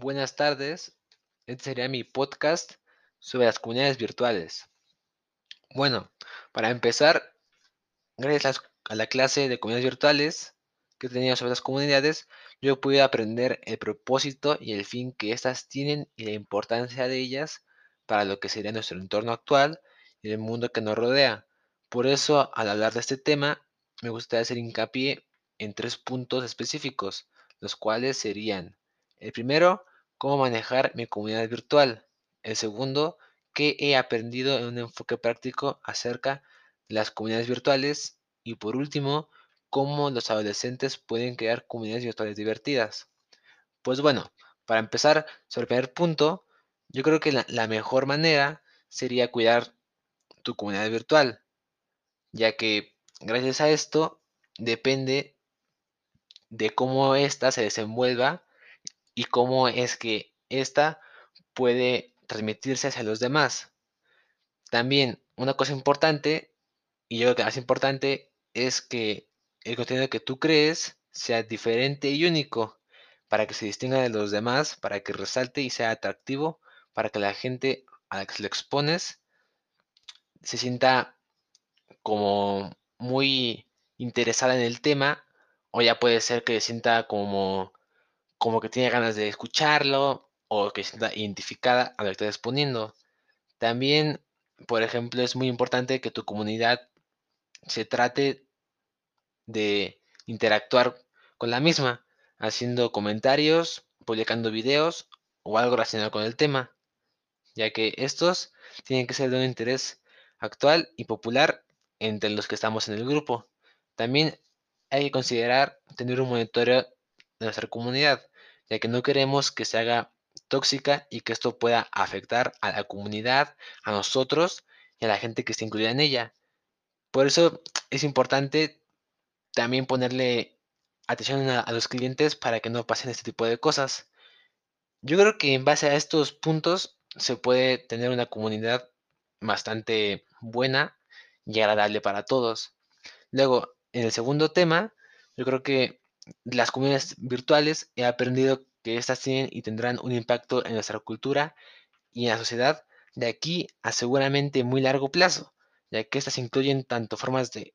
Buenas tardes, este sería mi podcast sobre las comunidades virtuales. Bueno, para empezar, gracias a la clase de comunidades virtuales que tenía sobre las comunidades, yo pude aprender el propósito y el fin que éstas tienen y la importancia de ellas para lo que sería nuestro entorno actual y el mundo que nos rodea. Por eso, al hablar de este tema, me gustaría hacer hincapié en tres puntos específicos, los cuales serían, el primero, cómo manejar mi comunidad virtual. El segundo, qué he aprendido en un enfoque práctico acerca de las comunidades virtuales. Y por último, cómo los adolescentes pueden crear comunidades virtuales divertidas. Pues bueno, para empezar sobre el primer punto, yo creo que la, la mejor manera sería cuidar tu comunidad virtual, ya que gracias a esto depende de cómo ésta se desenvuelva y cómo es que ésta puede transmitirse hacia los demás. También una cosa importante, y yo creo que más importante, es que el contenido que tú crees sea diferente y único para que se distinga de los demás, para que resalte y sea atractivo, para que la gente a la que se lo expones se sienta como muy interesada en el tema, o ya puede ser que se sienta como, como que tiene ganas de escucharlo, o que se sienta identificada a lo que estás exponiendo. También, por ejemplo, es muy importante que tu comunidad se trate de interactuar con la misma, haciendo comentarios, publicando videos o algo relacionado con el tema, ya que estos tienen que ser de un interés actual y popular entre los que estamos en el grupo. También hay que considerar tener un monitoreo de nuestra comunidad, ya que no queremos que se haga tóxica y que esto pueda afectar a la comunidad, a nosotros y a la gente que está incluida en ella. Por eso es importante también ponerle atención a, a los clientes para que no pasen este tipo de cosas. Yo creo que en base a estos puntos se puede tener una comunidad bastante buena y agradable para todos. Luego, en el segundo tema, yo creo que las comunidades virtuales he aprendido que éstas tienen y tendrán un impacto en nuestra cultura y en la sociedad de aquí a seguramente muy largo plazo, ya que éstas incluyen tanto formas de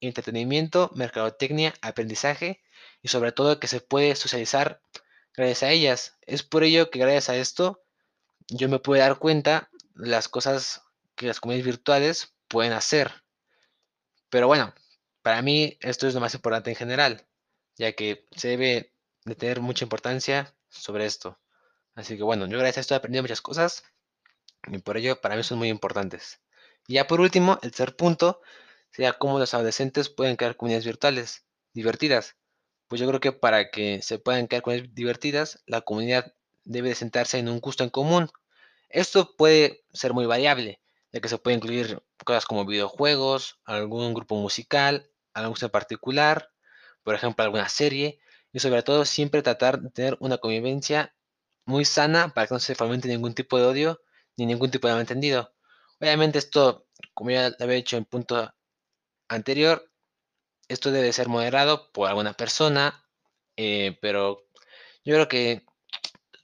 entretenimiento, mercadotecnia, aprendizaje y sobre todo que se puede socializar gracias a ellas. Es por ello que gracias a esto yo me puedo dar cuenta las cosas que las comunidades virtuales pueden hacer. Pero bueno, para mí esto es lo más importante en general, ya que se debe de tener mucha importancia sobre esto. Así que bueno, yo gracias a esto he aprendido muchas cosas y por ello para mí son muy importantes. Y ya por último, el tercer punto sería cómo los adolescentes pueden crear comunidades virtuales divertidas. Pues yo creo que para que se puedan crear comunidades divertidas, la comunidad debe de sentarse en un gusto en común. Esto puede ser muy variable, ya que se puede incluir cosas como videojuegos, algún grupo musical, algún gusto en particular, por ejemplo, alguna serie, y sobre todo siempre tratar de tener una convivencia muy sana para que no se fomente ningún tipo de odio ni ningún tipo de malentendido. Obviamente esto, como ya lo había dicho en punto anterior, esto debe ser moderado por alguna persona, eh, pero yo creo que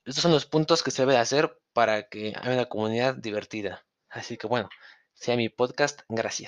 estos son los puntos que se debe hacer para que haya una comunidad divertida. Así que bueno, sea mi podcast, gracias.